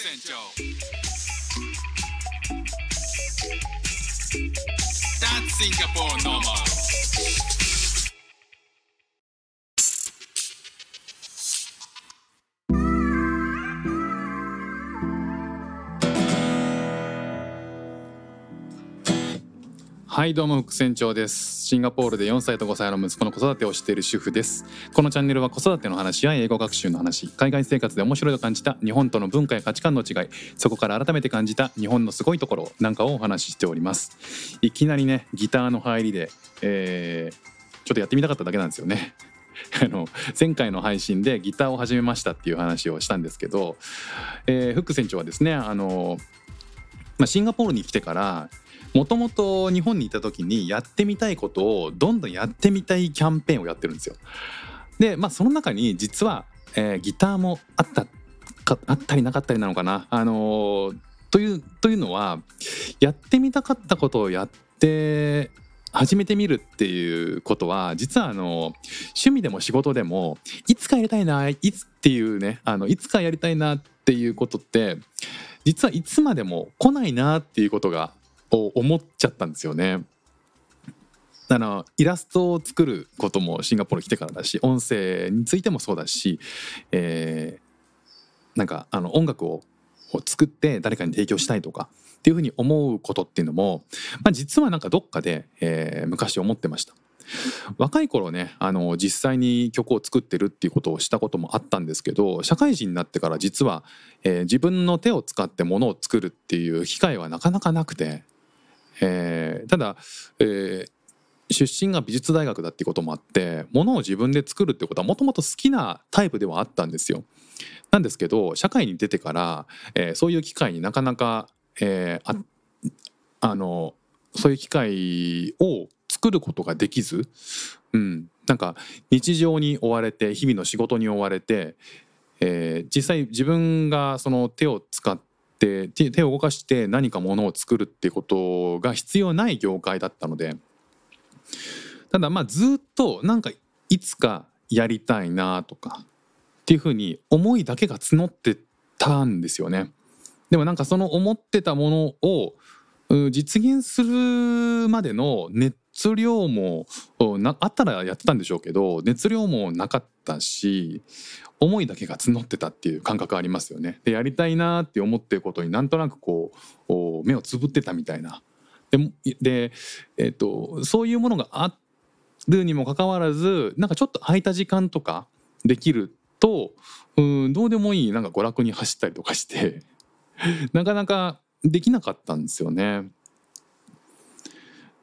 船長 That's Singapore normal はいどうも副船長ですシンガポールで4歳と5歳の息子の子育てをしている主婦です。このチャンネルは子育ての話や英語学習の話。海外生活で面白いと感じた日本との文化や価値観の違い。そこから改めて感じた日本のすごいところなんかをお話ししております。いきなりねギターの入りで、えー、ちょっとやってみたかっただけなんですよね。あの前回の配信でギターを始めましたっていう話をしたんですけど、えー、フック船長はですねあの、まあ、シンガポールに来てからもともと日本にいた時にやってみたいことをどんどんやってみたいキャンペーンをやってるんですよ。でまあその中に実は、えー、ギターもあったかあったりなかったりなのかな。あのー、というというのはやってみたかったことをやって始めてみるっていうことは実はあの趣味でも仕事でもいつかやりたいないつっていうねあのいつかやりたいなっていうことって実はいつまでも来ないなっていうことがを思っちゃったんですよね。あのイラストを作ることもシンガポール来てからだし音声についてもそうだし、えー、なんかあの音楽を作って誰かに提供したいとかっていうふうに思うことっていうのも、まあ、実はなんかどっかで、えー、昔思ってました。若い頃ねあの実際に曲を作ってるっていうことをしたこともあったんですけど社会人になってから実は、えー、自分の手を使ってものを作るっていう機会はなかなかなくてえー、ただ、えー、出身が美術大学だっていうこともあってものを自分で作るってことはもともと好きなタイプではあったんですよ。なんですけど社会に出てから、えー、そういう機会になかなか、えー、ああのそういう機会を作ることができず、うん、なんか日常に追われて日々の仕事に追われて、えー、実際自分がその手を使ってって手を動かして何かものを作るっていうことが必要ない業界だったのでただまあずっとなんかいつかやりたいなとかっていうふうに思いだけが募ってたんですよね。でもなんかその思ってたものを実現するまでの熱量もあったらやってたんでしょうけど熱量もなかったし思いだけが募ってたっていう感覚ありますよね。でやりたいなって思ってることになんとなくこう目をつぶってたみたいな。でで、えーと、そういうものがあるにもかかわらずなんかちょっと空いた時間とかできるとうんどうでもいいなんか娯楽に走ったりとかして なかなかできなかったんですよね。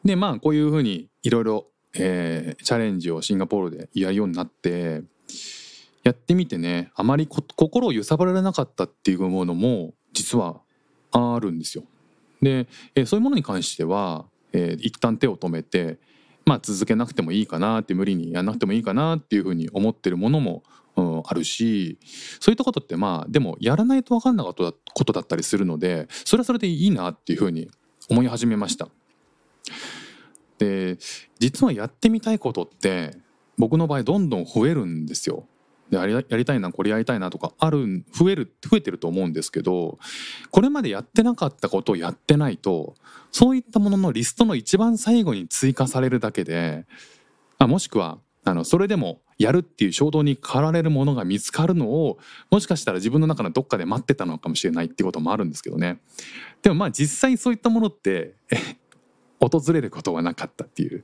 でまあこういうふうにいろいろチャレンジをシンガポールでやるようになってやってみてねあまり心を揺さぶられなかったっていうものも実はあるんですよ。で、えー、そういうものに関しては、えー、一旦手を止めて、まあ、続けなくてもいいかなって無理にやんなくてもいいかなっていうふうに思ってるものも、うん、あるしそういったことってまあでもやらないと分かんなかったことだったりするのでそれはそれでいいなっていうふうに思い始めました。で実はやってみたいことって僕の場合どんどん増えるんですよ。でやりたいなこれやりたいなとかある増える増えてると思うんですけどこれまでやってなかったことをやってないとそういったもののリストの一番最後に追加されるだけであもしくはあのそれでもやるっていう衝動に駆られるものが見つかるのをもしかしたら自分の中のどっかで待ってたのかもしれないっていうこともあるんですけどねでもまあ実際そういったものって訪れることはなかったっていう。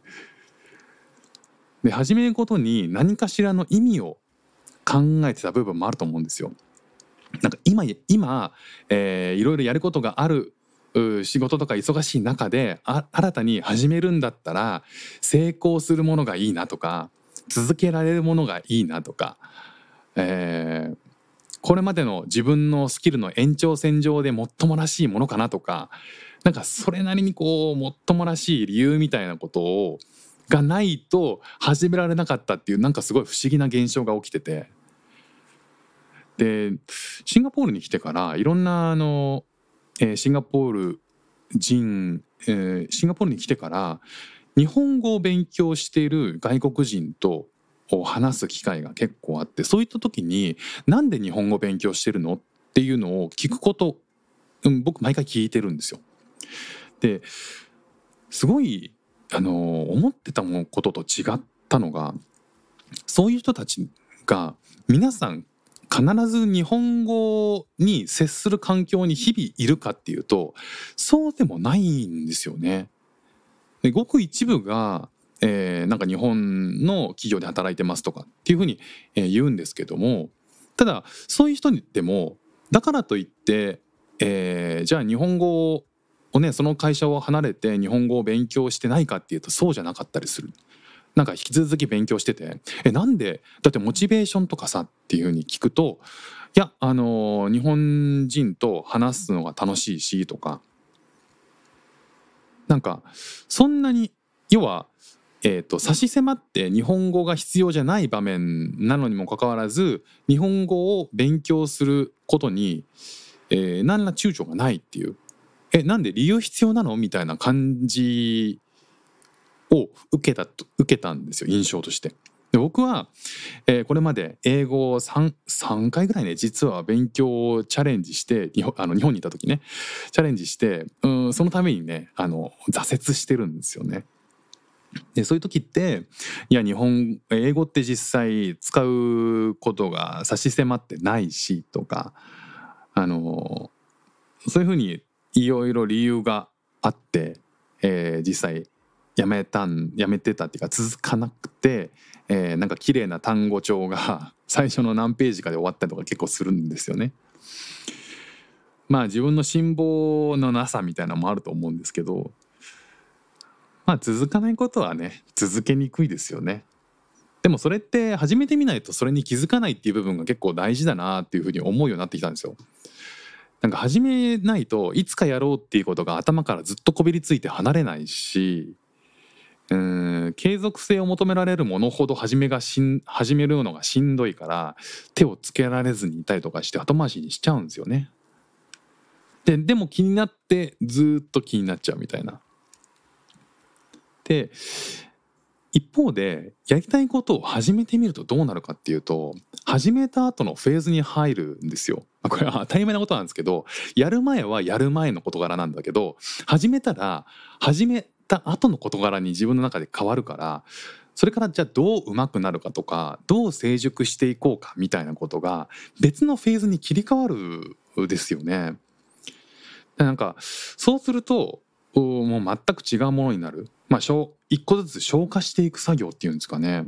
で始めることに何かしらの意味を考えてた部分もあると思うんですよ。なんか今今、えー、いろいろやることがある仕事とか忙しい中で新たに始めるんだったら成功するものがいいなとか続けられるものがいいなとか、えー、これまでの自分のスキルの延長線上でもっともらしいものかなとかなんかそれなりにこうもっともらしい理由みたいなことをがないと始められなかったっていうなんかすごい不思議な現象が起きてて。でシンガポールに来てからいろんなあの、えー、シンガポール人、えー、シンガポールに来てから日本語を勉強している外国人と話す機会が結構あってそういった時に「なんで日本語勉強してるの?」っていうのを聞くこと、うん、僕毎回聞いてるんですよ。ですごいあの思ってたことと違ったのがそういう人たちが皆さん必ず日本語に接する環境に日々いるかっていうとそうでもないんですよね。でごく一部が、えーなんか日本の企業で働いてますとかっていうふうに、えー言うんですけどもただそういう人でもだからといって、えーじゃあ日本語をねその会社を離れて日本語を勉強してないかっていうとそうじゃなかったりする。なんか引き続き勉強してて「えなんでだってモチベーションとかさ」っていうふうに聞くと「いやあの日本人と話すのが楽しいし」とか。なんかそんなに要は、えー、と差し迫って日本語が必要じゃない場面なのにもかかわらず日本語を勉強することに、えー何ら躊躇がないっていう。えなんで理由必要なの？みたいな感じを受けたと受けたんですよ印象として。で僕は、えーこれまで英語を 3, 3回ぐらいね実は勉強をチャレンジして日本あの日本にいた時ねチャレンジしてうんそのためにねあの挫折してるんですよね。でそういう時っていや日本英語って実際使うことが差し迫ってないしとかあのそういうふうにいろいろ理由があって、えー実際やめたんやめてたっていうか続かなくて、えーなんか綺麗な単語帳が 最初の何ページかで終わったりとか結構するんですよね。まあ自分の辛抱のなさみたいなのもあると思うんですけどまあ続かないことはね続けにくいですよね。でもそれって始めてみないとそれに気づかないっていう部分が結構大事だなっていうふうに思うようになってきたんですよ。なんか始めないといつかやろうっていうことが頭からずっとこびりついて離れないしうん継続性を求められるものほど始めがしん始めるのがしんどいから手をつけられずにいたりとかして後回しにしちゃうんですよね。ででも気になってずっと気になっちゃうみたいな。で一方でやりたいことを始めてみるとどうなるかっていうと始めた後のフェーズに入るんですよ。これは当たり前なことなんですけどやる前はやる前の事柄なんだけど始めたら始めた後の事柄に自分の中で変わるからそれからじゃあどう上手くなるかとかどう成熟していこうかみたいなことが別のフェーズに切り替わるですよね。なんかそうするともう全く違うものになる、まあ、一個ずつ消化していく作業っていうんですかね。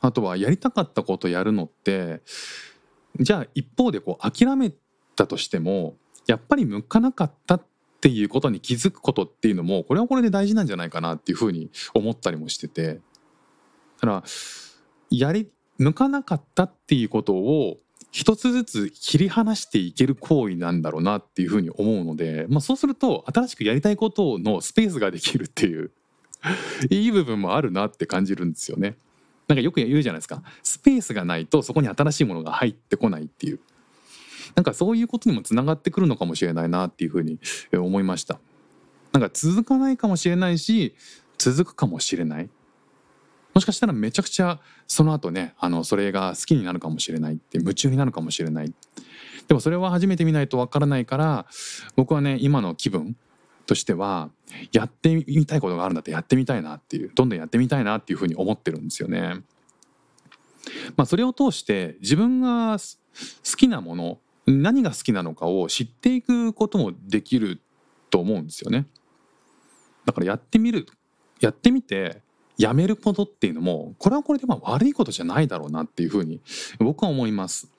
あとはやりたかったことやるのってじゃあ一方でこう諦めたとしてもやっぱり向かなかったっていうことに気づくことっていうのもこれはこれで大事なんじゃないかなっていうふうに思ったりもしててだからやり向かなかったっていうことを一つずつ切り離していける行為なんだろうなっていうふうに思うので、まあ、そうすると新しくやりたいことのスペースができるっていう いい部分もあるなって感じるんですよね。なんかよく言うじゃないですか。スペースがないとそこに新しいものが入ってこないっていう。なんかそういうことにもつながってくるのかもしれないなっていうふうにえ思いました。なんか続かないかもしれないし続くかもしれない。もしかしたらめちゃくちゃその後ねあのそれが好きになるかもしれないって夢中になるかもしれないでもそれは初めて見ないとわからないから僕はね今の気分としてはやってみたいことがあるんだってやってみたいなっていうどんどんやってみたいなっていうふうに思ってるんですよね。まあ、それを通して自分が好きなもの何が好きなのかを知っていくこともできると思うんですよね。だからやってみるやってみてやめることっていうのもこれはこれでまあ悪いことじゃないだろうなっていうふうに僕は思います。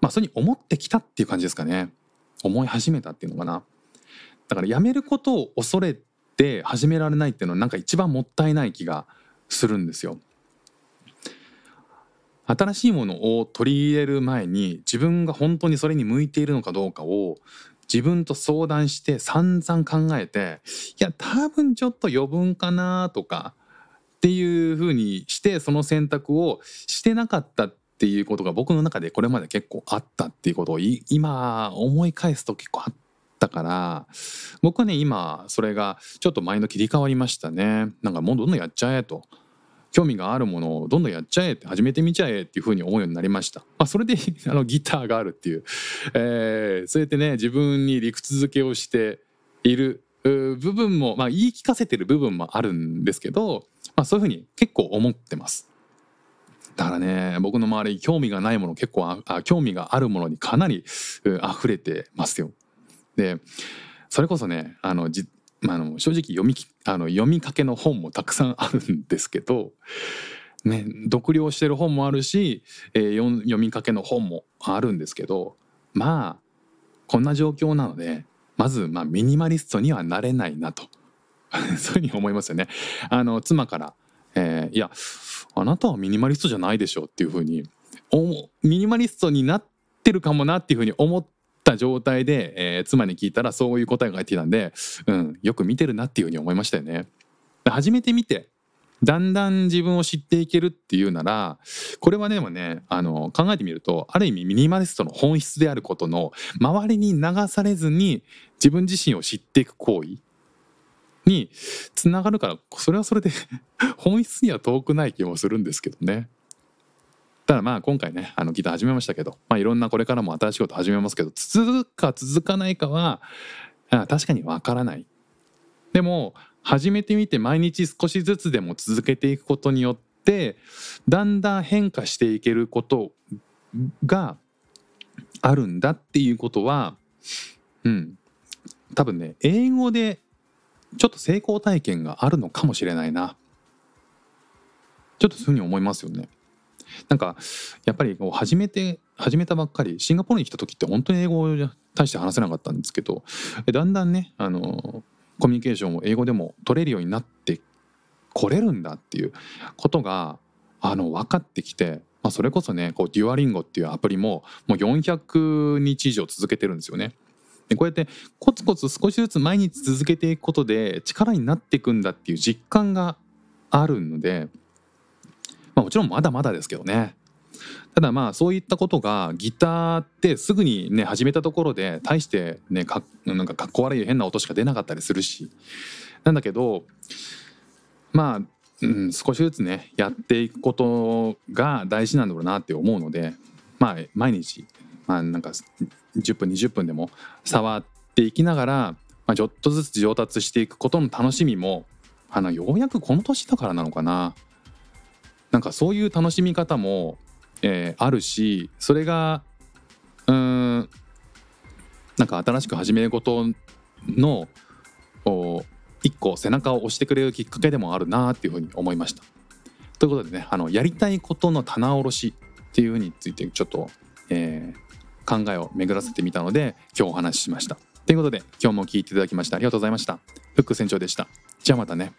まあそういうふうに思ってきたっていう感じですかね。思い始めたっていうのかな。だからやめることを恐れて始められないっていうのはなんか一番もったいない気がするんですよ。新しいものを取り入れる前に自分が本当にそれに向いているのかどうかを自分と相談して散々考えていや多分ちょっと余分かなとかっていうふうにしてその選択をしてなかったっていうことが僕の中でこれまで結構あったっていうことを今思い返すと結構あったから僕はね今それがちょっと前の切り替わりましたね。なんかもうどんどんやっちゃえと。興味があるものをどんどんやっちゃえって始めてみちゃえっていうふうに思うようになりました。まあ、それで あのギターがあるっていう、えー、そうやってね自分に理屈付けをしている部分も、まあ、言い聞かせてる部分もあるんですけど、まあ、そういうふうに結構思ってます。だからね僕の周り興味がないもの結構あ興味があるものにかなり溢れてますよ。でそれこそねあのじまあ、の正直読みあの読みかけの本もたくさんあるんですけど、ね、読了してる本もあるし、えー、読みかけの本もあるんですけどまあこんな状況なのでまずまあミニマリストにはなれないなと そういうふうに思いますよね。あの妻から、えー、いやあなたはミニマリストじゃないでしょっていうふうにミニマリストになってるかもなっていうふうに思ってた状態で、えー、妻に聞いたらそういう答えが返ってきたんで、うん、よく見てるなっていうふうに思いましたよね。初めて見てだんだん自分を知っていけるっていうならこれはでもねあの考えてみるとある意味ミニマリストの本質であることの周りに流されずに自分自身を知っていく行為につながるからそれはそれで本質には遠くない気もするんですけどね。ただまあ今回ねあのギター始めましたけど、まあ、いろんなこれからも新しいこと始めますけど続くか続かないかは確かにわからない。でも始めてみて毎日少しずつでも続けていくことによってだんだん変化していけることがあるんだっていうことはうん多分ね英語でちょっと成功体験があるのかもしれないなちょっとそういうふうに思いますよね。なんかやっぱりこう始めて始めたばっかりシンガポールに来た時って本当に英語を大して話せなかったんですけどだんだんねあのコミュニケーションを英語でも取れるようになってこれるんだっていうことがあの分かってきて、まあ、それこそねこうデュアリンゴっていうアプリももう400日以上続けてるんですよね。でこうやってコツコツ少しずつ毎日続けていくことで力になっていくんだっていう実感があるので、まあ、もちろんまだまだですけどね。ただまあそういったことがギターってすぐにね始めたところで大してねかなんかかっこ悪い変な音しか出なかったりするし。なんだけどまあ、うん、少しずつねやっていくことが大事なんだろうなって思うのでまあ毎日、まあ、なんか10分20分でも触っていきながら、まあ、ちょっとずつ上達していくことの楽しみもあのようやくこの年だからなのかな。なんかそういう楽しみ方もえー、あるしそれがうんなんか新しく始めることの一個背中を押してくれるきっかけでもあるなっていうふうに思いました。ということでねあのやりたいことの棚卸しっていうふうについてちょっと、えー、考えを巡らせてみたので今日お話ししました。ということで今日も聞いていただきましてありがとうございました。フック船長でした。じゃあまたね。